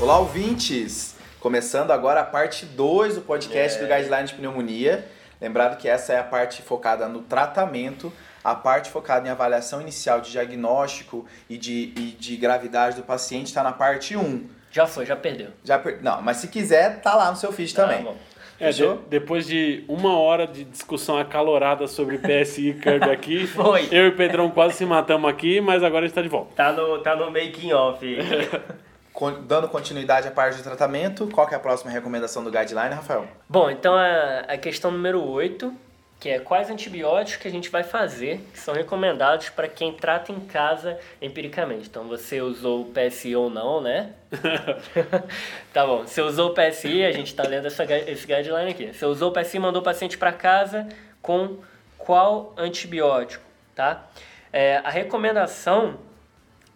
Olá, ouvintes! Começando agora a parte 2 do podcast do Guideline de Pneumonia. Lembrado que essa é a parte focada no tratamento, a parte focada em avaliação inicial de diagnóstico e de, e de gravidade do paciente está na parte 1. Um. Já foi, já perdeu. Já per... Não, mas se quiser, tá lá no seu feed também. bom. É, de- depois de uma hora de discussão acalorada sobre PSI e Curb aqui, Foi. eu e o Pedrão quase se matamos aqui, mas agora a gente tá de volta. Tá no, tá no making off. Dando continuidade à parte de tratamento, qual que é a próxima recomendação do Guideline, Rafael? Bom, então a, a questão número 8, que é quais antibióticos que a gente vai fazer, que são recomendados para quem trata em casa empiricamente. Então você usou o PSI ou não, né? tá bom, você usou o PSI, a gente tá lendo essa, esse guideline aqui. Você usou o PSI, mandou o paciente para casa com qual antibiótico, tá? É, a recomendação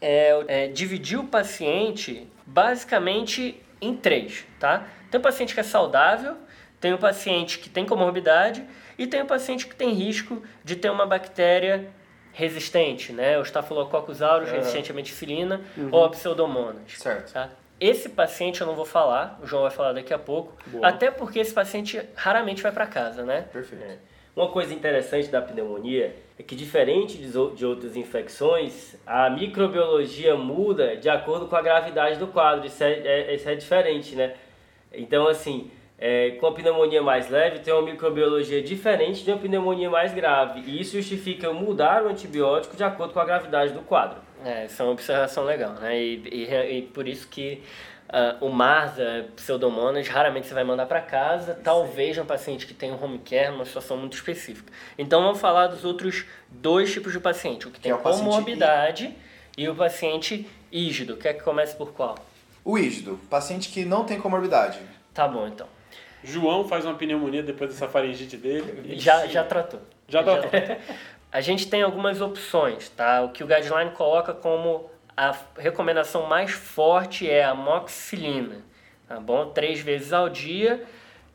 é, é dividir o paciente basicamente em três, tá? Tem o paciente que é saudável, tem o paciente que tem comorbidade e tem o paciente que tem risco de ter uma bactéria resistente, né? O Staphylococcus aureus resistente à meticilina ou a pseudomonas. Certo. Tá? Esse paciente eu não vou falar, o João vai falar daqui a pouco, Boa. até porque esse paciente raramente vai para casa, né? Perfeito. É. Uma coisa interessante da pneumonia é que, diferente de outras infecções, a microbiologia muda de acordo com a gravidade do quadro. Isso é, é- isso é diferente, né? Então, assim, é, com a pneumonia mais leve, tem uma microbiologia diferente de uma pneumonia mais grave. E isso justifica mudar o antibiótico de acordo com a gravidade do quadro. É, isso é uma observação legal, né? E, e, e por isso que ah, o Marsa, pseudomonas, raramente você vai mandar para casa, talvez um paciente que tem um home care, numa situação muito específica. Então vamos falar dos outros dois tipos de paciente, o que tem é o comorbidade e o paciente ígido. Quer que comece por qual? O ígido, paciente que não tem comorbidade. Tá bom, então. João faz uma pneumonia depois dessa faringite dele. Já, já tratou. Já tá. A gente tem algumas opções, tá? O que o guideline coloca como a recomendação mais forte é a moxilina, tá bom? Três vezes ao dia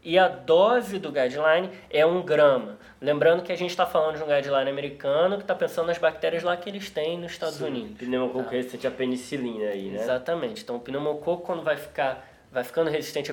e a dose do guideline é um grama. Lembrando que a gente está falando de um guideline americano que está pensando nas bactérias lá que eles têm nos Estados Unidos. Pneumococo resistente à penicilina aí, né? Exatamente. Então o pneumococo quando vai ficar vai ficando resistente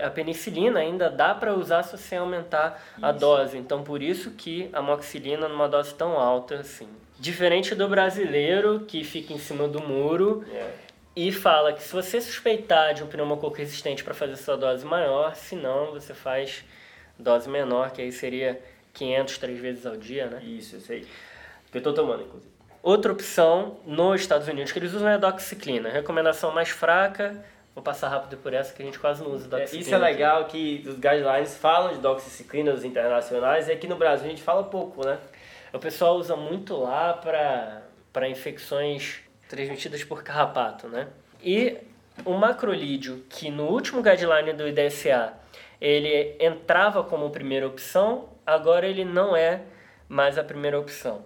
à, penicilina, ainda dá para usar se você aumentar a Isso. dose. Então por isso que a moxilina numa dose tão alta assim. Diferente do brasileiro que fica em cima do muro É. e fala que se você suspeitar de um pneumococo resistente para fazer sua dose maior, se não você faz dose menor, que aí seria 500 três vezes ao dia, né? Isso, isso aí. Que eu tô tomando, inclusive. Outra opção nos Estados Unidos que eles usam é a doxiciclina. Recomendação mais fraca, vou passar rápido por essa que a gente quase não usa É, doxiciclina. isso é legal que os guidelines falam de doxiciclina, os internacionais, e aqui no Brasil a gente fala pouco, né? O pessoal usa muito lá para infecções transmitidas por carrapato, né? E o macrolídeo, que no último guideline do IDSA ele entrava como primeira opção, agora ele não é mais a primeira opção.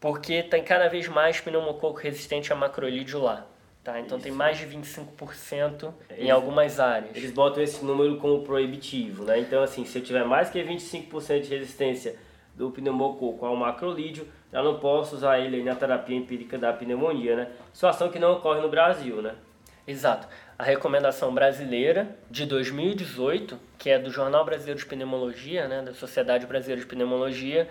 Porque tem cada vez mais pneumococo resistente a macrolídeo lá. Tá? Então tem Isso. mais de 25% em Eles- algumas áreas. Eles botam esse número como proibitivo, né? Então, assim, se eu tiver mais que 25% de resistência do pneumococo ao macrolídeo, já não posso usar ele na terapia empírica da pneumonia, né? Situação que não ocorre no Brasil, né? Exato. A recomendação brasileira de 2018, que é do Jornal Brasileiro de Pneumologia, né, da Sociedade Brasileira de Pneumologia,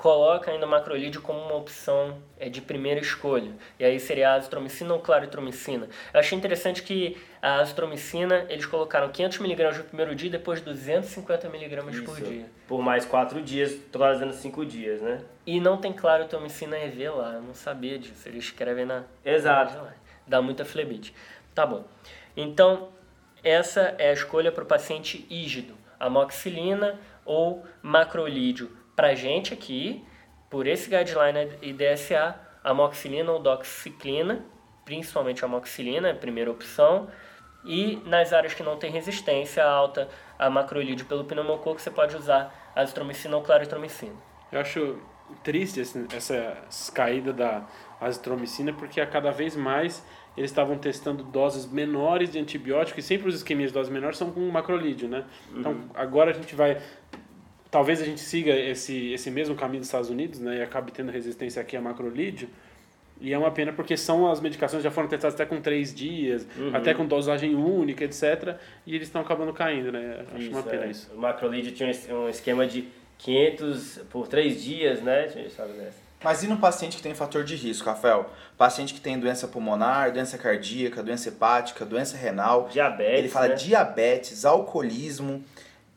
coloca ainda o macrolídeo como uma opção é, de primeira escolha. E aí seria a azitromicina ou claritromicina. Eu achei interessante que a azitromicina, eles colocaram 500mg no primeiro dia e depois 250mg por dia. Por mais 4 dias, totalizando 5 dias, né? E não tem claritromicina EV lá, eu não sabia disso. Eles escrevem na, Exato. Dá muita flebite. Tá bom. Então, essa é a escolha para o paciente ígido. Amoxicilina ou macrolídeo. Para gente aqui, por esse guideline IDSA, amoxicilina ou doxiciclina, principalmente a amoxicilina, é a primeira opção. E nas áreas que não tem resistência alta a macrolídeo pelo pneumococo, você pode usar azitromicina ou claritromicina. Eu acho triste esse- essa caída da azitromicina, porque a cada vez mais eles estavam testando doses menores de antibiótico e sempre os esqueminhas de doses menores são com macrolídeo, né? Então agora a gente vai talvez a gente siga esse esse mesmo caminho dos Estados Unidos, né, e acabe tendo resistência aqui a macrolídeo. E é uma pena porque são as medicações já foram testadas até com três dias, até com dosagem única, etc. E eles estão acabando caindo, né? Acho uma pena é. isso. O macrolídeo tinha um esquema de 500 por 3 dias, né? A gente sabe dessa. Mas e no paciente que tem fator de risco, Rafael? Paciente que tem doença pulmonar, doença cardíaca, doença hepática, doença renal. Diabetes, Ele fala né? diabetes, alcoolismo,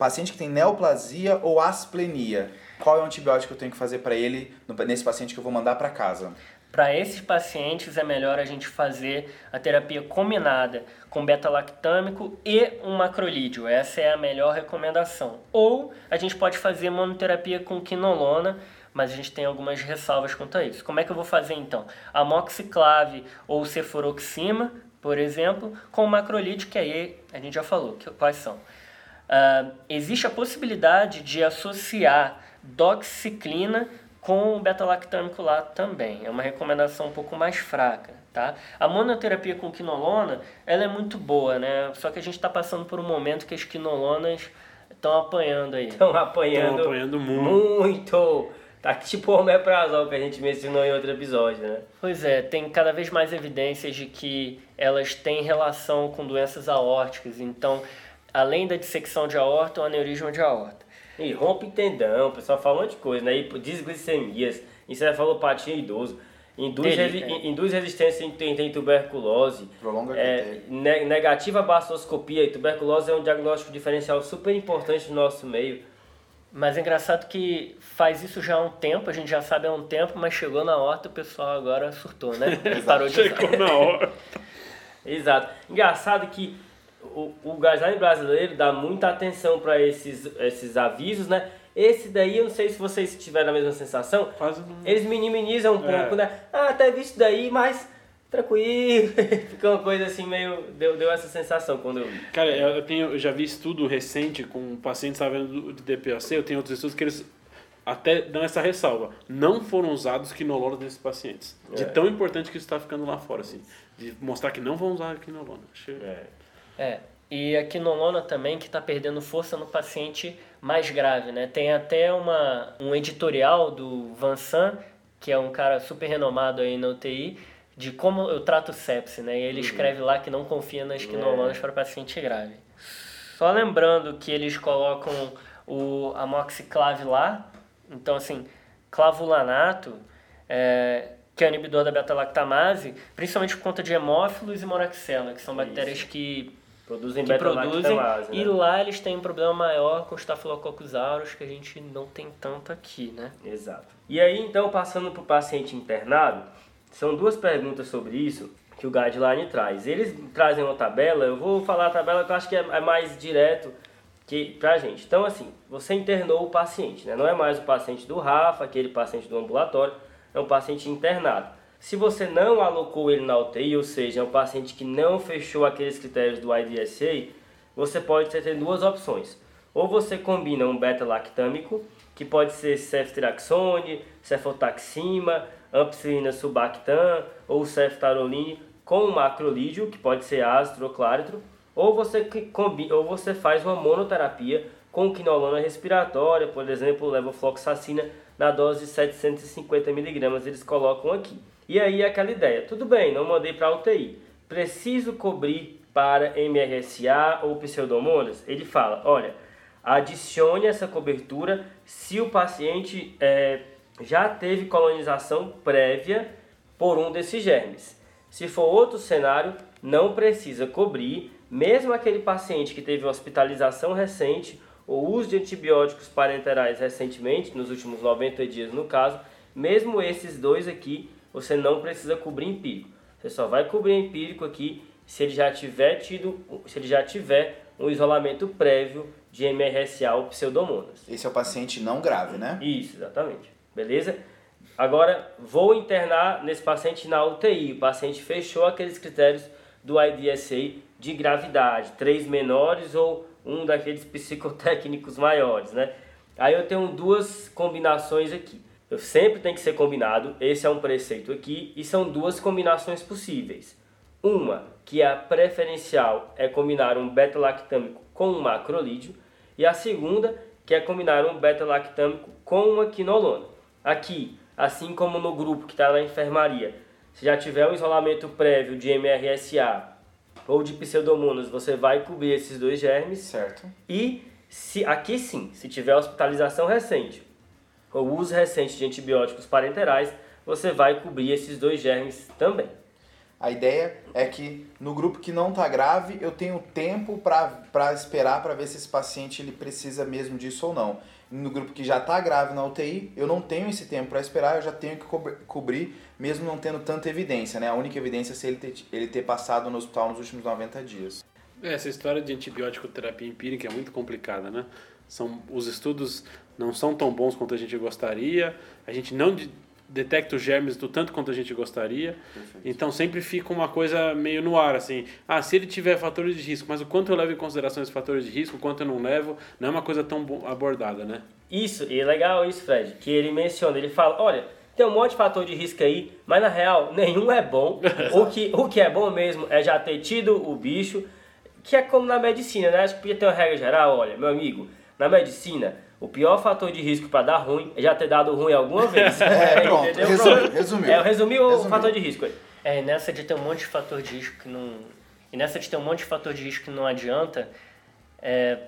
paciente que tem neoplasia ou asplenia. Qual é o antibiótico que eu tenho que fazer para ele nesse paciente que eu vou mandar para casa? Para esses pacientes é melhor a gente fazer a terapia combinada com beta-lactâmico e um macrolídeo. Essa é a melhor recomendação. Ou a gente pode fazer monoterapia com quinolona, mas a gente tem algumas ressalvas quanto a isso. Como é que eu vou fazer então? Amoxiclave ou cefuroxima, por exemplo, com o macrolídeo, que aí a gente já falou que, quais são. Ah, existe a possibilidade de associar doxiciclina com o beta-lactâmico lá também. É uma recomendação um pouco mais fraca, tá? A monoterapia com quinolona, ela é muito boa, né? Só que a gente está passando por um momento que as quinolonas estão apanhando aí. Estão apanhando, apanhando muito. muito. Tá tipo o omeprazol que a gente mencionou em outro episódio, né? Pois é, tem cada vez mais evidências de que elas têm relação com doenças aórticas. Então, além da dissecção de aorta, o aneurisma de aorta. E rompe tendão, o pessoal fala um monte de coisa, né? E desglicemias, encefalopatia idoso, induz, resi- é. induz resistência em, em, em tuberculose, Prolonga é, ne- negativa bastoscopia e tuberculose é um diagnóstico diferencial super importante no nosso meio. Mas é engraçado que faz isso já há um tempo, a gente já sabe há um tempo, mas chegou na horta o pessoal agora surtou, né? E parou de usar. Chegou na hora. Exato. Engraçado que o, o guideline brasileiro dá muita atenção para esses, esses avisos, né? Esse daí, eu não sei se vocês tiveram a mesma sensação, Quase não. eles minimizam um É. pouco, né? Ah, até visto daí, mas tranquilo. Fica uma coisa assim meio. Deu, deu essa sensação quando eu. Cara, eu, tenho, eu já vi estudo recente com pacientes sabendo de DPAC, eu tenho outros estudos que eles até dão essa ressalva. Não foram usados quinolonas nesses pacientes. De É. tão importante que isso está ficando lá fora, assim. De mostrar que não vão usar quinolona. Acho- É. É, e a quinolona também que está perdendo força no paciente mais grave, né? Tem até uma, um editorial do Vansan, que é um cara super renomado aí na UTI, de como eu trato sepse, né? E ele escreve lá que não confia nas quinolonas para paciente grave. Só lembrando que eles colocam o amoxiclave lá, então assim, clavulanato, é, que é o inibidor da beta-lactamase, principalmente por conta de hemófilos e moraxella, que são bactérias que Produzem que produzem beta-lactamase, e né? lá eles têm um problema maior com Staphylococcus aureus que a gente não tem tanto aqui, né? Exato. E aí, então, passando para o paciente internado, são duas perguntas sobre isso que o guideline traz. Eles trazem uma tabela, eu vou falar a tabela que eu acho que é é mais direto que pra gente. Então, assim, você internou o paciente, né? Não é mais o paciente do Rafa, aquele paciente do ambulatório, é um paciente internado. Se você não alocou ele na UTI, ou seja, é um paciente que não fechou aqueles critérios do IDSA, você pode ter duas opções. Ou você combina um beta-lactâmico, que pode ser ceftriaxone, cefotaxima, ampicilina subactam ou ceftaroline com macrolídeo, que pode ser ácido ou claritro, ou você, que combi- ou você faz uma monoterapia com quinolona respiratória, por exemplo, levofloxacina na dose de 750mg, eles colocam aqui. E aí aquela ideia, tudo bem, não mandei para UTI, preciso cobrir para MRSA ou pseudomonas? Ele fala, olha, adicione essa cobertura se o paciente é, já teve colonização prévia por um desses germes. Se for outro cenário, não precisa cobrir, mesmo aquele paciente que teve hospitalização recente ou uso de antibióticos parenterais recentemente, nos últimos 90 dias no caso, mesmo esses dois aqui, você não precisa cobrir empírico. Você só vai cobrir empírico aqui se ele já tiver tido, se ele já tiver um isolamento prévio de MRSA ou pseudomonas. Esse é o paciente não grave, né? Isso, exatamente. Beleza? Agora, vou internar nesse paciente na UTI. O paciente fechou aqueles critérios do IDSA de gravidade, três menores ou um daqueles psicotécnicos maiores, né? Aí eu tenho duas combinações aqui. Sempre tem que ser combinado, esse é um preceito aqui, e são duas combinações possíveis. Uma, que é a preferencial, é combinar um beta-lactâmico com um macrolídeo, e a segunda, que é combinar um beta-lactâmico com uma quinolona. Aqui, assim como no grupo que está na enfermaria, Se já tiver um isolamento prévio de MRSA ou de pseudomonas, você vai cobrir esses dois germes. Certo. E se aqui sim, se tiver hospitalização recente ou uso recente de antibióticos parenterais, você vai cobrir esses dois germes também. A ideia é que no grupo que não está grave, eu tenho tempo para esperar para ver se esse paciente ele precisa mesmo disso ou não. No grupo que já está grave na UTI, eu não tenho esse tempo para esperar, eu já tenho que co cobrir, mesmo não tendo tanta evidência. Né? A única evidência é se ele ter, ele ter passado no hospital nos últimos 90 dias. Essa história de antibiótico terapia empírica é muito complicada, né? São, os estudos não são tão bons quanto a gente gostaria, a gente não detecta os germes do tanto quanto a gente gostaria. Perfeito. Então sempre fica uma coisa meio no ar, assim. Ah, se ele tiver fatores de risco, mas o quanto eu levo em consideração esses fatores de risco, o quanto eu não levo, não é uma coisa tão abordada, né? Isso, e é legal isso, Fred, que ele menciona, ele fala, olha, tem um monte de fator de risco aí, mas na real nenhum é bom. o, que, o que é bom mesmo é já ter tido o bicho, que é como na medicina, né? Acho que podia ter uma regra geral, olha, meu amigo, na medicina, o pior fator de risco para dar ruim é já ter dado ruim alguma vez. é, pronto, entendeu? Resumiu, resumiu. É, eu resumi o resumiu. fator de risco aí. É, nessa de ter um monte de fator de risco que não... E nessa de ter um monte de fator de risco que não adianta, é,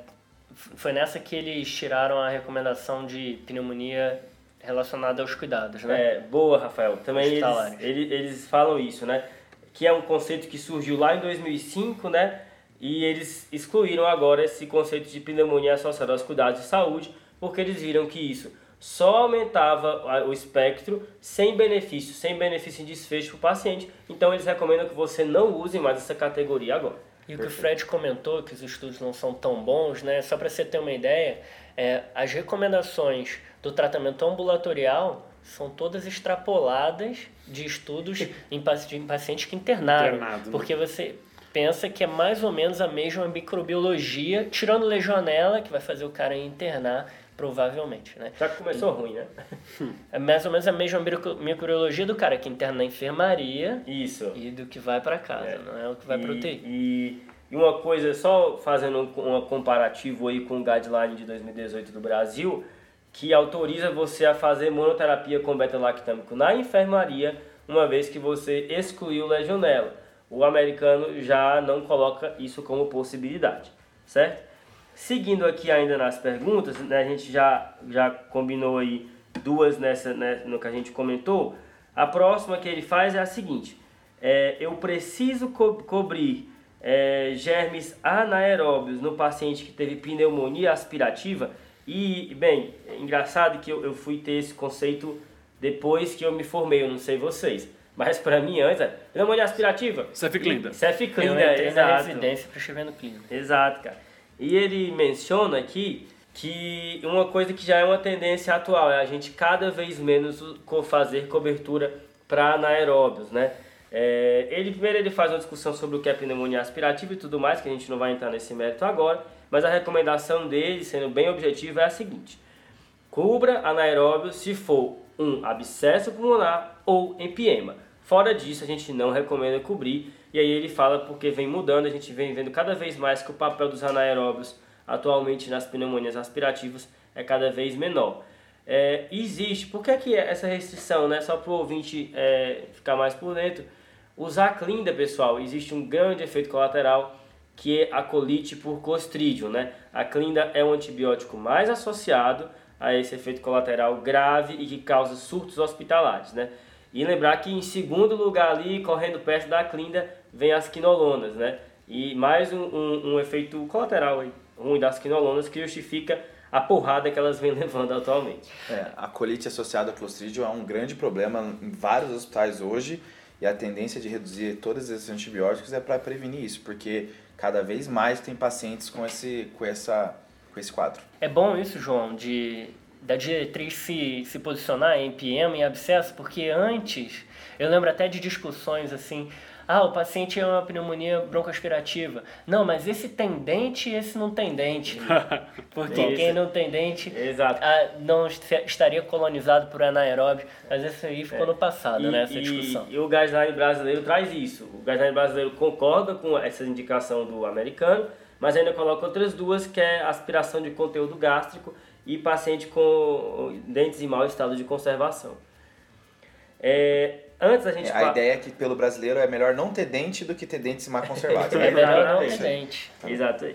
foi nessa que eles tiraram a recomendação de pneumonia relacionada aos cuidados, né? É, boa, Rafael. Também eles, eles, eles falam isso, né? Que é um conceito que surgiu lá em 2005, né? E eles excluíram agora esse conceito de pneumonia associada aos cuidados de saúde, porque eles viram que isso só aumentava o espectro sem benefício, sem benefício em desfecho para o paciente. Então eles recomendam que você não use mais essa categoria agora. E o que o Fred comentou, que os estudos não são tão bons, né? Só para você ter uma ideia, é, as recomendações do tratamento ambulatorial são todas extrapoladas de estudos em, pacientes que internaram. Internado, né? porque você pensa que é mais ou menos a mesma microbiologia, tirando legionela, que vai fazer o cara internar, provavelmente, né? Já começou e, ruim, né? É mais ou menos a mesma microbiologia do cara que interna na enfermaria Isso. e do que vai para casa, é. não é o que vai pro UTI. E, e uma coisa, só fazendo um, um comparativo aí com o guideline de 2018 do Brasil, que autoriza você a fazer monoterapia com beta-lactâmico na enfermaria, uma vez que você excluiu legionela o americano já não coloca isso como possibilidade, certo? Seguindo aqui ainda nas perguntas, né, a gente já, já combinou aí duas nessa, né, no que a gente comentou. A próxima que ele faz é a seguinte: é, eu preciso co cobrir é, germes anaeróbios no paciente que teve pneumonia aspirativa. E, bem, é engraçado que eu, eu fui ter esse conceito depois que eu me formei, eu não sei vocês. Mas para mim antes, é pneumonia aspirativa. Ceficlinda. Ceficlinda, eu exato. na residência no clínico. Exato, cara. E ele menciona aqui que uma coisa que já é uma tendência atual é a gente cada vez menos fazer cobertura para anaeróbios, né? É, ele primeiro ele faz uma discussão sobre o que é pneumonia aspirativa e tudo mais, que a gente não vai entrar nesse mérito agora, mas a recomendação dele, sendo bem objetiva, é a seguinte: cubra anaeróbios se for um abscesso pulmonar ou empiema. Fora disso, a gente não recomenda cobrir. E aí ele fala porque vem mudando, a gente vem vendo cada vez mais que o papel dos anaeróbios atualmente nas pneumonias aspirativas é cada vez menor. É, existe, por que, que essa restrição, né? Só para o ouvinte é, ficar mais por dentro. Usar clinda, pessoal, existe um grande efeito colateral que é a colite por Clostridium, né? A clinda é um antibiótico mais associado a esse efeito colateral grave e que causa surtos hospitalares, né? E lembrar que em segundo lugar ali, correndo perto da clinda, vem as quinolonas, né? E mais um, um, um efeito colateral aí, ruim das quinolonas que justifica a porrada que elas vêm levando atualmente. É, a colite associada ao clostridio é um grande problema em vários hospitais hoje e a tendência de reduzir todos esses antibióticos é para prevenir isso, porque cada vez mais tem pacientes com esse, com essa, com esse quadro. É bom isso, João, de da diretriz se, se posicionar em PM e abscesso, porque antes, eu lembro até de discussões assim, ah, o paciente é uma pneumonia broncoaspirativa. Não, mas esse tem dente e esse não tem dente. Porque esse, quem não tem dente ah, não estaria colonizado por anaeróbio. Mas isso aí ficou é. no passado, né, essa discussão. E, e o guideline brasileiro traz isso. O guideline brasileiro concorda com essa indicação do americano, mas ainda coloca outras duas, que é aspiração de conteúdo gástrico e paciente com dentes em mau estado de conservação. É, antes a gente... A ideia é que pelo brasileiro é melhor não ter dente do que ter dentes mal conservados. É melhor não ter Exatamente. dente. Exato.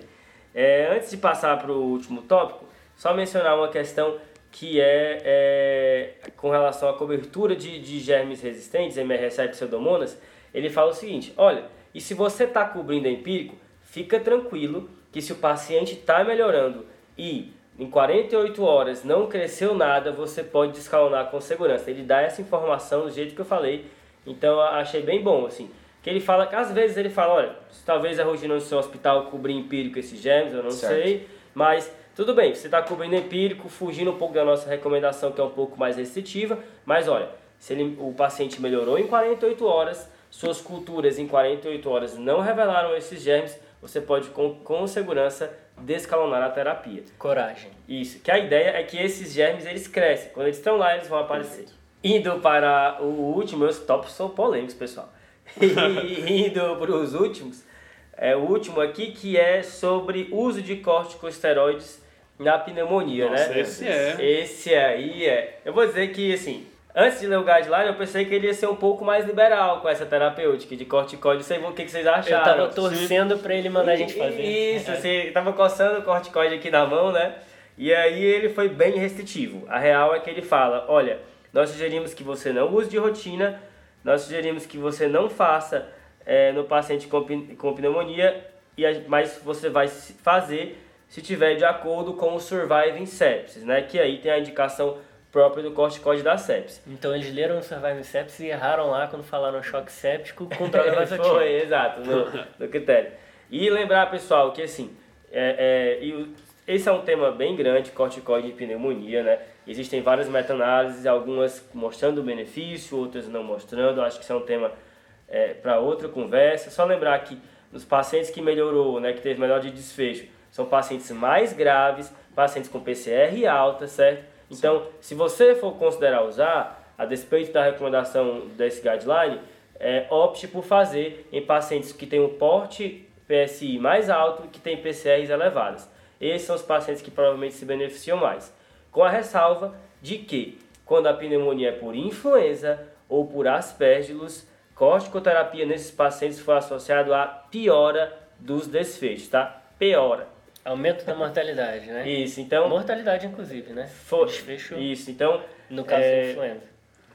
É, antes de passar para o último tópico, só mencionar uma questão que é, é, com relação à cobertura de, de germes resistentes, MRSA e pseudomonas, ele fala o seguinte, olha, e se você está cobrindo empírico, fica tranquilo que se o paciente está melhorando e em 48 horas não cresceu nada, você pode descalonar com segurança. Ele dá essa informação do jeito que eu falei, então eu achei bem bom, assim. Que ele fala, que às vezes ele fala, olha, talvez a rotina do seu hospital cobrir empírico esses germes, eu não Certo. sei, mas tudo bem, você está cobrindo empírico, fugindo um pouco da nossa recomendação, que é um pouco mais restritiva, mas olha, se ele, o paciente melhorou em 48 horas, suas culturas em 48 horas não revelaram esses germes, você pode com, com segurança descalonar a terapia. Coragem. Isso, que a ideia é que esses germes eles crescem, quando eles estão lá eles vão aparecer. Indo para o último, meus tops são polêmicos, pessoal. E indo para os últimos, é o último aqui que é sobre uso de corticosteroides na pneumonia, Nossa, né? esse é. Esse aí é. Eu vou dizer que assim, antes de ler o guideline, eu pensei que ele ia ser um pouco mais liberal com essa terapêutica de corticoide. Sei o que que vocês Eu acharam. tava torcendo pra ele mandar a gente fazer. Isso, É. você tava coçando o corticoide aqui na mão, né? E aí ele foi bem restritivo. A real é que ele fala, olha, nós sugerimos que você não use de rotina, nós sugerimos que você não faça é, no paciente com, com pneumonia, e mas você vai fazer se tiver de acordo com o Surviving Sepsis, né? Que aí tem a indicação própria do corticoide da sepsis. Então eles leram o Surviving Sepsis e erraram lá quando falaram choque séptico com vasoativa. Foi, exato, no, no critério. E lembrar, pessoal, que assim, é, é, e esse é um tema bem grande, corticoide e pneumonia, né? Existem várias meta-análises, algumas mostrando o benefício, outras não mostrando. Acho que isso é um tema para outra conversa. Só lembrar que nos pacientes que melhorou, né, que teve melhor de desfecho, são pacientes mais graves, pacientes com PCR alta, certo? Então, se você for considerar usar, a despeito da recomendação desse guideline, é, opte por fazer em pacientes que têm um porte PSI mais alto e que têm PCRs elevadas. Esses são os pacientes que provavelmente se beneficiam mais. Com a ressalva de que, quando a pneumonia é por influenza ou por aspergillus, corticoterapia nesses pacientes foi associado a piora dos desfechos, tá? Piora. Aumento da mortalidade, né? Isso, então... Mortalidade, inclusive, né? Foi. Desfecho, Isso, então... no caso é, da influenza.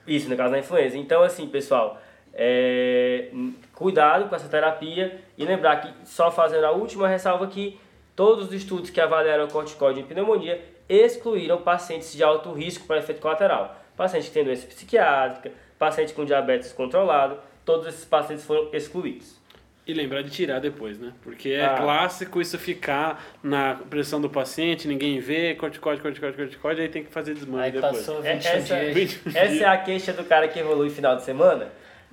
Isso, no caso da influenza. Então, assim, pessoal, é, cuidado com essa terapia e lembrar que, só fazendo a última ressalva aqui, todos os estudos que avaliaram o corticoide em pneumonia excluíram pacientes de alto risco para efeito colateral. Paciente que tem doença psiquiátrica, paciente com diabetes controlado, todos esses pacientes foram excluídos. E lembrar de tirar depois, né? Porque é Ah. clássico isso ficar na pressão do paciente, ninguém vê, corticóide, corticóide, corticóide, aí tem que fazer desmame depois. passou É- 21 essa, dias. essa é a queixa do cara que evolui final de semana.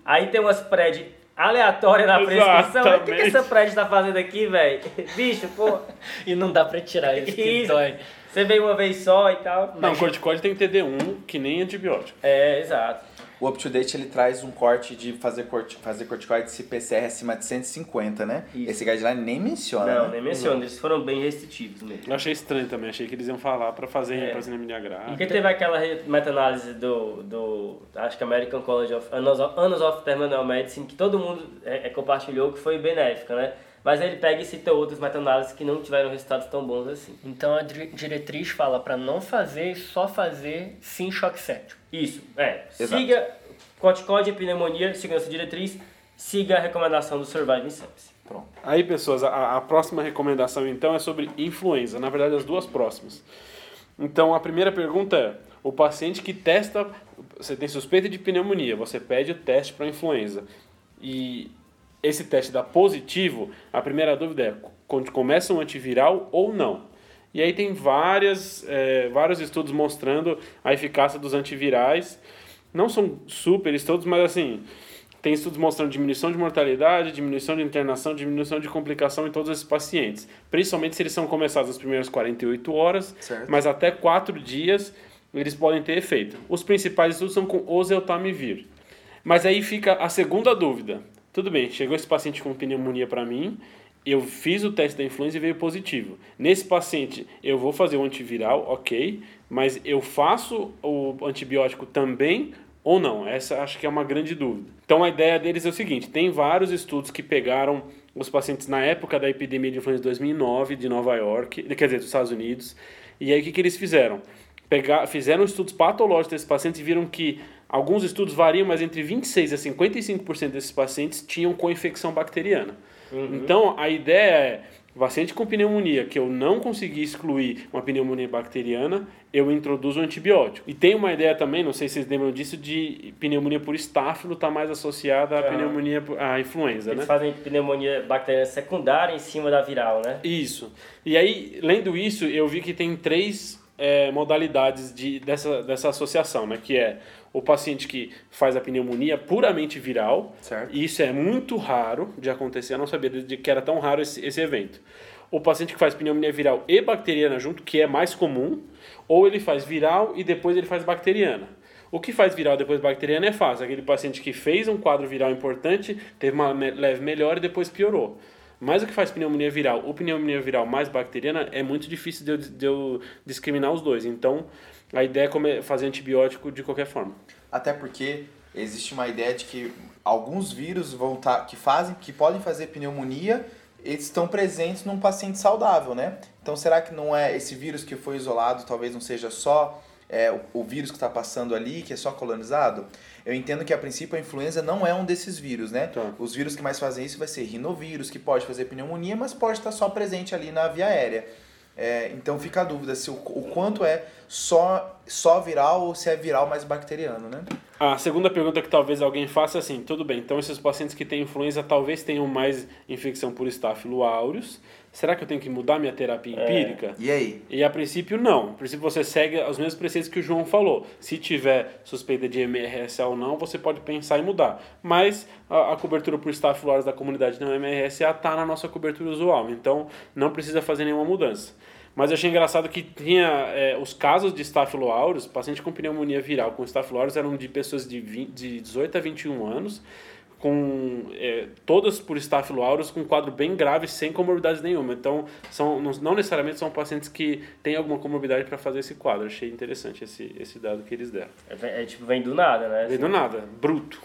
Aí tem umas prédios aleatórias na prescrição. O que, que essa prédio tá fazendo aqui, velho? Bicho, pô. E não dá pra tirar isso, que dói. Você veio uma vez só e tal. Não, corticóide tem que ter D1, que nem antibiótico. É, exato. O UpToDate ele traz um corte de fazer, corti fazer corticoide se PCR acima de 150, né? Isso. Esse guideline nem menciona. Não, né? nem menciono, eles foram bem restritivos mesmo. Eu achei estranho também, achei que eles iam falar pra fazer É. pra anemia grave. Porque teve aquela meta-análise do, do, acho que American College of Annals of, Annals of Terminal Medicine, que todo mundo é, é, compartilhou que foi benéfica, né? Mas ele pega e cita outras meta-análises que não tiveram resultados tão bons assim. Então a dire- diretriz fala pra não fazer e só fazer sim choque séptico. Isso, é. Exato. Siga corticóide e pneumonia, siga essa diretriz, siga a recomendação do Surviving Sepsis. Pronto. Aí, pessoas, a, a próxima recomendação então é sobre influenza. Na verdade, as duas próximas. Então, a primeira pergunta é: o paciente que testa, você tem suspeita de pneumonia, você pede o teste para influenza e esse teste dá positivo, a primeira dúvida é: quando começa um antiviral ou não? E aí tem várias, eh, vários estudos mostrando a eficácia dos antivirais. Não são super estudos, mas assim, tem estudos mostrando diminuição de mortalidade, diminuição de internação, diminuição de complicação em todos esses pacientes. Principalmente se eles são começados nas primeiras 48 horas, Certo. mas até 4 dias eles podem ter efeito. Os principais estudos são com oseltamivir. Mas aí fica a segunda dúvida. Tudo bem, chegou esse paciente com pneumonia para mim, eu fiz o teste da influenza e veio positivo. Nesse paciente, eu vou fazer o antiviral, ok, mas eu faço o antibiótico também ou não? Essa acho que é uma grande dúvida. Então a ideia deles é o seguinte: tem vários estudos que pegaram os pacientes na época da epidemia de influenza de 2009 de Nova York, quer dizer, dos Estados Unidos, e aí o que, que eles fizeram? Pegar, fizeram estudos patológicos desses pacientes e viram que alguns estudos variam, mas entre 26% a 55% desses pacientes tinham co-infecção bacteriana. Uhum. Então a ideia é paciente com pneumonia que eu não consegui excluir uma pneumonia bacteriana, eu introduzo um antibiótico. E tem uma ideia também, não sei se vocês lembram disso, de pneumonia por estáfilo está mais associada à uhum. pneumonia à influenza, Eles né? fazem pneumonia bacteriana secundária em cima da viral, né? Isso. E aí, lendo isso, eu vi que tem três é, modalidades de, dessa, dessa associação, né? Que é o paciente que faz a pneumonia puramente viral. Certo. E isso é muito raro de acontecer, eu não sabia de que era tão raro esse, esse evento. O paciente que faz pneumonia viral e bacteriana junto, que é mais comum, ou ele faz viral e depois ele faz bacteriana. O que faz viral depois bacteriana é fácil. Aquele paciente que fez um quadro viral importante, teve uma leve melhora e depois piorou. Mas o que faz pneumonia viral ou pneumonia viral mais bacteriana é muito difícil de eu, de eu discriminar os dois. Então, a ideia é fazer antibiótico de qualquer forma. Até porque existe uma ideia de que alguns vírus vão tá, que fazem, que podem fazer pneumonia, eles estão presentes num paciente saudável, né? Então será que não é esse vírus que foi isolado, talvez não seja só é, o, o, vírus que está passando ali, que é só colonizado? Eu entendo que a princípio a influenza não é um desses vírus, né? Tá. Os vírus que mais fazem isso vai ser rinovírus, que pode fazer pneumonia, mas pode estar só presente ali na via aérea. É, então fica a dúvida se o, o, quanto é só, só viral ou se é viral mais bacteriano, né? A segunda pergunta que talvez alguém faça é assim, tudo bem, então esses pacientes que têm influenza talvez tenham mais infecção por Staphylo aureus, será que eu tenho que mudar minha terapia é. empírica? É. E aí? E a princípio não, a princípio você segue os mesmos preceitos que o João falou, se tiver suspeita de MRSA ou não, você pode pensar em mudar, mas a, a cobertura por Staphylo aureus da comunidade não MRSA está na nossa cobertura usual, então não precisa fazer nenhuma mudança. Mas eu achei engraçado que tinha é, os casos de Staphylo aureus, paciente com pneumonia viral com Staphylo aureus eram de pessoas de, 20, de 18 a 21 anos, com é, todas por Staphylo aureus com um quadro bem grave sem comorbidades nenhuma. Então, são, não necessariamente são pacientes que têm alguma comorbidade para fazer esse quadro. Eu achei interessante esse, esse dado que eles deram. É, é tipo, vem do nada, né? Vem do nada, bruto.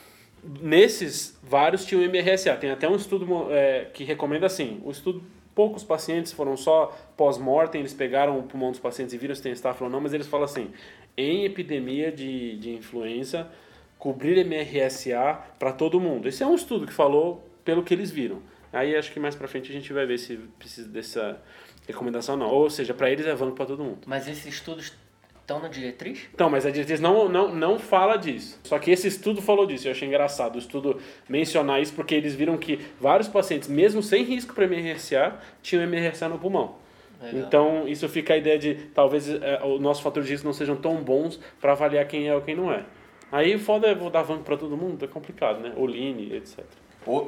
Nesses, vários tinham MRSA. Tem até um estudo é, que recomenda assim, o estudo poucos pacientes foram só pós-mortem, eles pegaram o pulmão dos pacientes e viram se tem estáfilo ou não, mas eles falam assim, em epidemia de, de influenza, cobrir MRSA para todo mundo. Esse é um estudo que falou pelo que eles viram. Aí acho que mais para frente a gente vai ver se precisa dessa recomendação ou não. Ou seja, para eles é vano para todo mundo. Mas esses estudos estão na diretriz? Então, mas a diretriz não, não, não fala disso. Só que esse estudo falou disso. Eu achei engraçado o estudo mencionar isso, porque eles viram que vários pacientes, mesmo sem risco para MRSA, tinham MRSA no pulmão. Legal. Então, isso fica a ideia de talvez é, o nosso fator de risco não sejam tão bons para avaliar quem é ou quem não é. Aí, foda é vou dar vanco para todo mundo, é complicado, né? Oline, etc.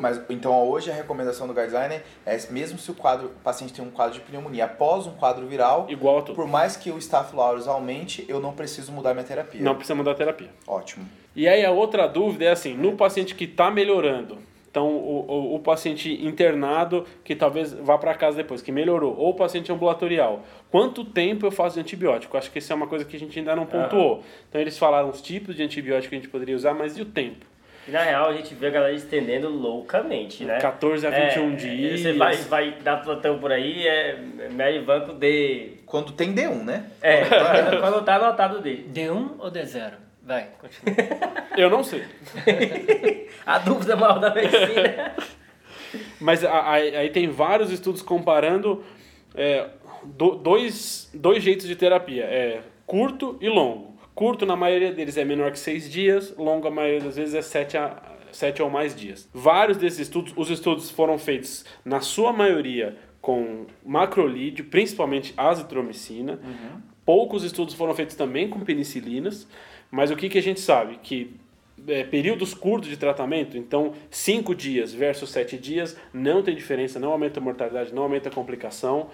Mas então hoje a recomendação do guideline é mesmo se o quadro, o paciente tem um quadro de pneumonia após um quadro viral, igual a tudo. por mais que o aureus aumente, eu não preciso mudar minha terapia. Não precisa mudar a terapia. Ótimo. E aí a outra dúvida é assim, no paciente que está melhorando, então o, o, o, paciente internado que talvez vá para casa depois, que melhorou, ou o paciente ambulatorial, quanto tempo eu faço de antibiótico? Acho que isso é uma coisa que a gente ainda não pontuou. Uhum. Então eles falaram os tipos de antibiótico que a gente poderia usar, mas e o tempo? E na real a gente vê a galera estendendo loucamente, né? 14 a 21 é, dias. Você vai, vai dar plantão por aí, é médio banco D. Quando tem D1, né? É, quando tá anotado D. D1 ou D0? Vai, continua. Eu não sei. a dúvida maior da medicina. Mas aí tem vários estudos comparando é, dois, dois jeitos de terapia: é curto e longo. Curto, na maioria deles, é menor que seis dias, longo, a maioria das vezes, é sete, a, sete ou mais dias. Vários desses estudos, os estudos foram feitos, na sua maioria, com macrolídeo, principalmente azitromicina. Uhum. Poucos estudos foram feitos também com penicilinas, mas o que, que a gente sabe? Que é, períodos curtos de tratamento, então cinco dias versus sete dias, não tem diferença, não aumenta a mortalidade, não aumenta a complicação.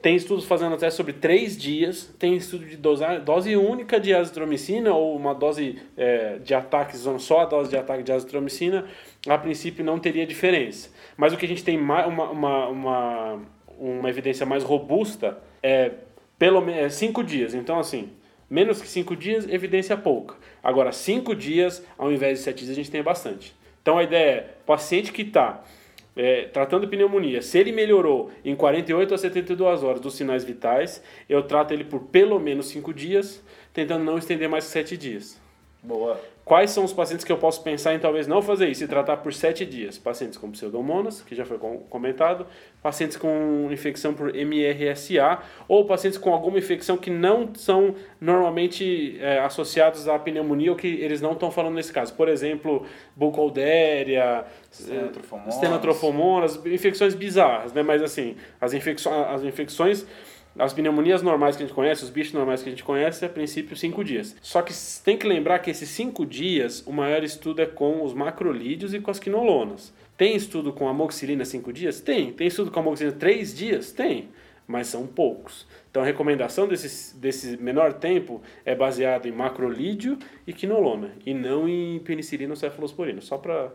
Tem estudos fazendo até sobre três dias, tem estudo de dosar, dose única de azitromicina ou uma dose é, de ataque, só a dose de ataque de azitromicina, a princípio não teria diferença. Mas o que a gente tem uma, uma, uma, uma evidência mais robusta é pelo menos é cinco dias. Então, assim, Menos que 5 dias, evidência pouca. Agora, 5 dias ao invés de 7 dias, a gente tem bastante. Então a ideia é, paciente que está é, tratando pneumonia, se ele melhorou em 48 a 72 horas dos sinais vitais, eu trato ele por pelo menos 5 dias, tentando não estender mais que 7 dias. Boa. Quais são os pacientes que eu posso pensar em talvez não fazer isso e tratar por sete dias? Pacientes com pseudomonas, que já foi comentado, pacientes com infecção por MRSA ou pacientes com alguma infecção que não são normalmente é, associados à pneumonia ou que eles não estão falando nesse caso. Por exemplo, bucoldéria, estenotrofomonas, infecções bizarras, né? Mas assim, as, infecções, as infecções as pneumonias normais que a gente conhece, os bichos normais que a gente conhece, a princípio, cinco dias. Só que tem que lembrar que esses cinco dias, o maior estudo é com os macrolídeos e com as quinolonas. Tem estudo com amoxicilina cinco dias? Tem. Tem estudo com amoxicilina três dias? Tem. Mas são poucos. Então a recomendação desse, desse menor tempo é baseada em macrolídeo e quinolona, e não em penicilina ou cefalosporina, só para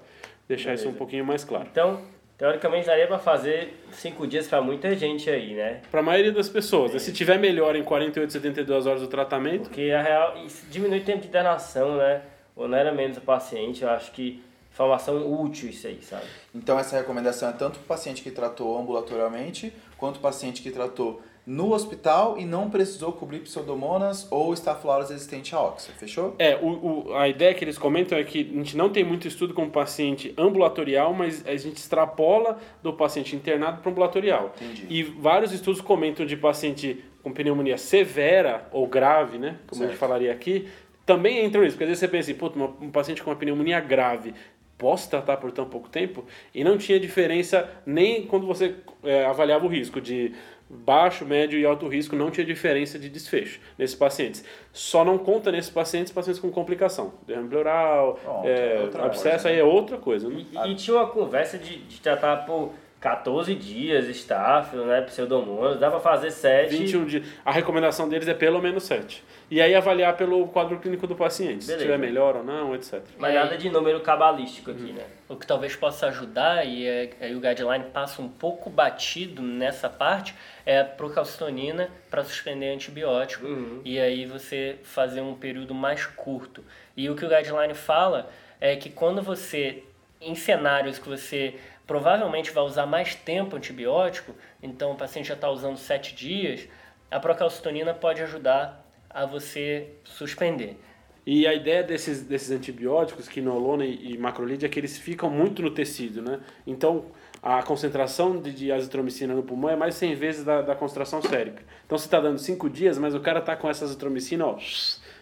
deixar Beleza. isso um pouquinho mais claro. Então, Teoricamente daria para fazer cinco dias para muita gente aí, né? Para a maioria das pessoas. É. Se tiver melhor em 48, 72 horas do tratamento. Porque a real. Isso diminui o tempo de internação, né? Ou não era menos o paciente. Eu acho que informação útil isso aí, sabe? Então essa recomendação é tanto para o paciente que tratou ambulatorialmente, quanto o paciente que tratou no hospital e não precisou cobrir pseudomonas ou estafiloras resistente a óxido, fechou? É, o, o, a ideia que eles comentam é que a gente não tem muito estudo com paciente ambulatorial, mas a gente extrapola do paciente internado para ambulatorial. Entendi. E vários estudos comentam de paciente com pneumonia severa ou grave, né, como certo. a gente falaria aqui, também entram nisso, porque às vezes você pensa assim, um paciente com uma pneumonia grave, posso tratar por tão pouco tempo? E não tinha diferença nem quando você é, avaliava o risco de baixo, médio e alto risco não tinha diferença de desfecho nesses pacientes. Só não conta nesses pacientes pacientes com complicação. Derrame pleural, é, abscesso, aí é outra coisa. Né? E, e, tinha uma conversa de, de tratar por 14 dias, estáfilo, né, pseudomonas, dá para fazer 7. 21 dias. A recomendação deles é pelo menos 7. E aí avaliar pelo quadro clínico do paciente, Beleza. se tiver melhor ou não, etc. Mas nada de número cabalístico aqui, uhum. né? O que talvez possa ajudar, e é, aí o guideline passa um pouco batido nessa parte, é a procalcitonina para suspender antibiótico. Uhum. E aí você fazer um período mais curto. E o que o guideline fala é que quando você, em cenários que você provavelmente vai usar mais tempo antibiótico, então o paciente já está usando sete dias, a procalcitonina pode ajudar a você suspender. E a ideia desses, desses antibióticos, quinolona e, e macrolide, é que eles ficam muito no tecido, né? Então, a concentração de, de azitromicina no pulmão é mais 100 vezes da, da concentração sérica. Então, você está dando 5 dias, mas o cara está com essa azitromicina, ó,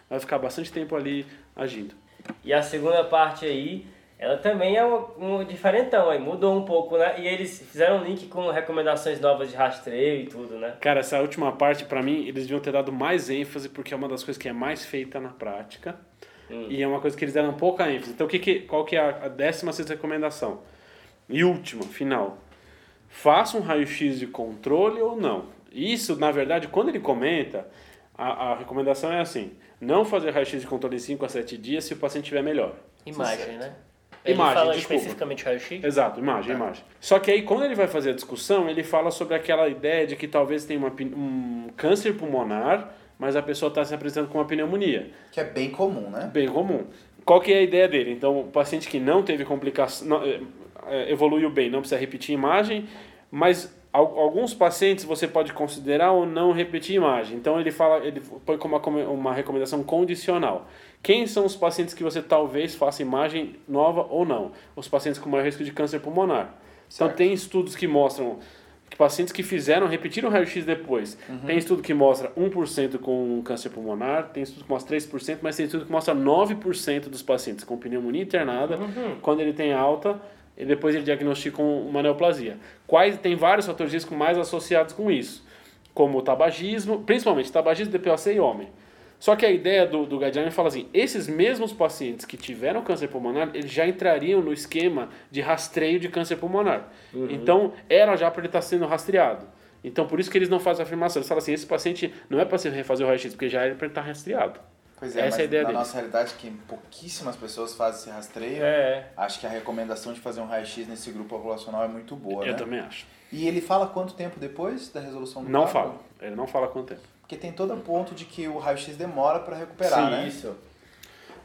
vai ficar bastante tempo ali agindo. E a segunda parte aí ela também é um, um diferentão, aí mudou um pouco, né? E eles fizeram um link com recomendações novas de rastreio e tudo, né? Cara, essa última parte, para mim, eles deviam ter dado mais ênfase, porque é uma das coisas que é mais feita na prática. Hum. E é uma coisa que eles deram pouca ênfase. Então, o que que, qual que é a 16 recomendação? E última, final. Faça um raio-x de controle ou não. Isso, na verdade, quando ele comenta, a, a recomendação é assim: não fazer raio-x de controle em 5 a 7 dias se o paciente estiver melhor. Imagem, né? Ele imagem, fala desculpa. especificamente raio-x? Exato, imagem, tá. imagem. Só que aí, quando ele vai fazer a discussão, ele fala sobre aquela ideia de que talvez tenha uma, um câncer pulmonar, mas a pessoa está se apresentando com uma pneumonia. Que é bem comum, né? Bem comum. Qual que é a ideia dele? Então, o paciente que não teve complicação, não, é, é, evoluiu bem, não precisa repetir imagem, mas alguns pacientes você pode considerar ou não repetir imagem. Então ele fala, ele põe como uma, uma recomendação condicional. Quem são os pacientes que você talvez faça imagem nova ou não? Os pacientes com maior risco de câncer pulmonar. Então, certo. Então tem estudos que mostram que pacientes que fizeram, repetiram o raio-x depois. Uhum. Tem estudo que mostra 1% com câncer pulmonar, tem estudo que mostra 3%, mas tem estudo que mostra 9% dos pacientes com pneumonia internada, uhum. quando ele tem alta, e depois ele diagnostica uma neoplasia. Quais, tem vários fatores de risco mais associados com isso, como o tabagismo, principalmente tabagismo, DPOC e homem. Só que a ideia do, do guideline fala assim, esses mesmos pacientes que tiveram câncer pulmonar, eles já entrariam no esquema de rastreio de câncer pulmonar. Uhum. Então, era já para ele estar tá sendo rastreado. Então, por isso que eles não fazem a afirmação. Eles falam assim, esse paciente não é para você refazer o raio-x, porque já era para ele estar tá rastreado. Pois é, Essa é a ideia na deles. nossa realidade, que pouquíssimas pessoas fazem esse rastreio, é. acho que a recomendação de fazer um raio-x nesse grupo populacional é muito boa, Eu né? também acho. E ele fala quanto tempo depois da resolução do Não fala. Ele não fala quanto tempo. Porque tem todo ponto de que o raio-x demora para recuperar, Sim, né? Isso.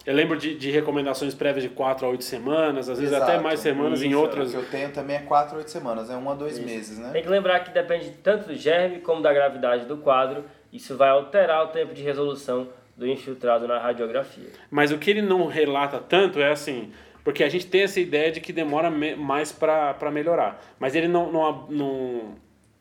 Eu lembro de, de recomendações prévias de 4 a 8 semanas, às vezes Exato. até mais semanas em Isso, O outras. que eu tenho também é 4 a 8 semanas, é 1 a 2 Isso. meses, né? Tem que lembrar que depende tanto do germe como da gravidade do quadro. Isso vai alterar o tempo de resolução do infiltrado na radiografia. Mas o que ele não relata tanto é assim, porque a gente tem essa ideia de que demora me- mais para melhorar. Mas ele não, não, não,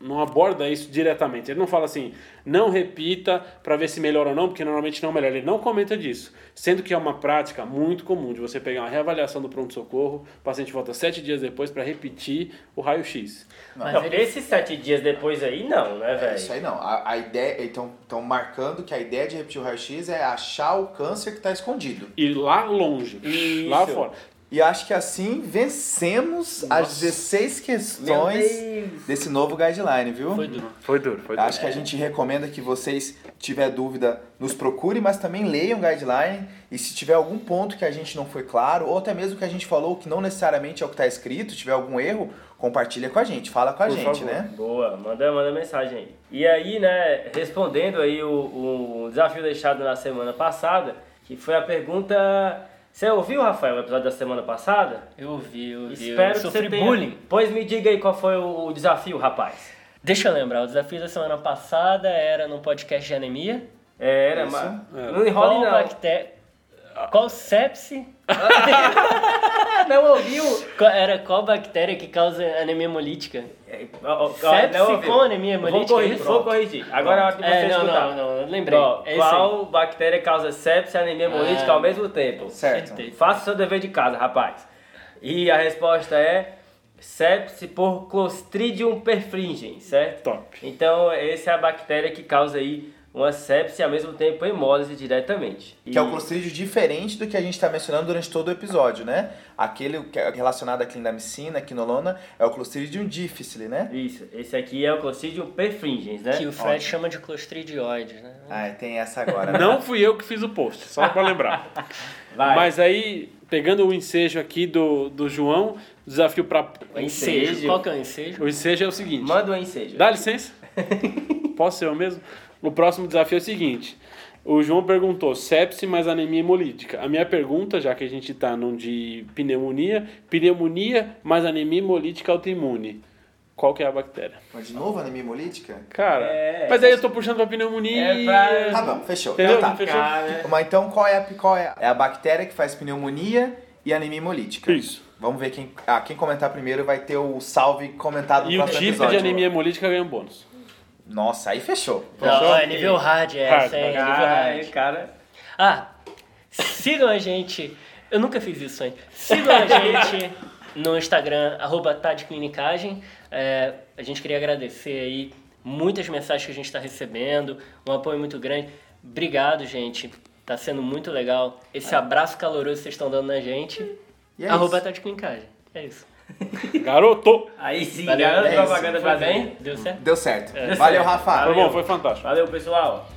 não aborda isso diretamente. Ele não fala assim, não repita para ver se melhora ou não, porque normalmente não melhora. Ele não comenta disso. Sendo que é uma prática muito comum de você pegar uma reavaliação do pronto-socorro, o paciente volta sete dias depois para repetir o raio-x. Mas não, ele- esses sete dias depois aí, não, né, É velho? isso aí não. A, a ideia. Estão marcando que a ideia de repetir o raio-x é achar o câncer que está escondido. E lá longe, Isso. lá fora. E acho que assim vencemos as 16 questões desse novo guideline, viu? Foi duro. Foi duro, foi Acho que a gente recomenda que vocês, tiver dúvida, nos procurem, mas também leiam o guideline. E se tiver algum ponto que a gente não foi claro, ou até mesmo que a gente falou que não necessariamente é o que está escrito, tiver algum erro, compartilha com a gente, fala com a Por gente, favor. né? Boa, manda, manda mensagem aí. E aí, né, respondendo aí o, o desafio deixado na semana passada, que foi a pergunta... Você ouviu, Rafael, o episódio da semana passada? Eu ouvi, eu ouvi. Espero eu que sofri você tenha... bullying. Pois me diga aí qual foi o, desafio, rapaz. Deixa eu lembrar, o desafio da semana passada era no podcast de anemia. É, Era, Isso. mas... Não enrole Qual não. bactéria... Qual sepse... não ouviu? Era qual bactéria que causa anemia hemolítica? É, Sepse não ouviu. com anemia Vou hemolítica? corrigir, Pronto. vou corrigir. Agora é a hora de você É, não, escutar. não, não, eu lembrei. Ó, É qual bactéria causa sepse e anemia hemolítica Ah. ao mesmo tempo? Certo. Faça o seu dever de casa, rapaz. E a resposta é sepse por Clostridium perfringens, certo? Top. Então, essa é a bactéria que causa aí uma sepse e ao mesmo tempo hemólise diretamente. Que é o E- clostridio diferente do que a gente está mencionando durante todo o episódio, né? Aquele que é relacionado à clindamicina, quinolona, é o clostridium difficile, né? Isso, esse aqui é o Clostridium perfringens, né? Que o Fred Ótimo. chama de clostridioides, né? Ah, tem essa agora, né? Não fui eu que fiz o post, só para lembrar. Vai. Mas aí, pegando o ensejo aqui do, do João, desafio para O Ensejo. Qual que é o ensejo? O ensejo é o seguinte. Manda o ensejo. Dá licença? Posso ser eu mesmo? O próximo desafio é o seguinte. O João perguntou sepse mais anemia hemolítica. A minha pergunta, já que a gente está num de pneumonia, pneumonia mais anemia hemolítica autoimune. Qual que é a bactéria? Mas de novo anemia hemolítica? Cara, É, mas aí eu tô puxando pra pneumonia. É pra- Tá bom, fechou. Entendeu? Então tá. Fechou? Cara, Mas então qual é, a, qual é? É a bactéria que faz pneumonia e anemia hemolítica. Isso. Vamos ver quem, ah, quem comentar primeiro vai ter o salve comentado no E o próximo tipo episódio. de anemia hemolítica ganha um bônus. Nossa, aí fechou. Não, é nível hard, é Hard. é nível Ai, hard. cara. Ah, sigam a gente. Eu nunca fiz isso antes. Sigam a gente no Instagram, arroba Tadclinicagem. É, a gente queria agradecer aí muitas mensagens que a gente está recebendo, um apoio muito grande. Obrigado, gente. Tá sendo muito legal. Esse abraço caloroso que vocês estão dando na gente. E é arroba isso. Tadclinicagem. É isso. Garoto! Aí sim, Valeu, garoto é propaganda Foi brasileira. bem? Deu certo? Deu certo. Deu Valeu, certo. Rafa. Foi bom, foi fantástico. Valeu, pessoal.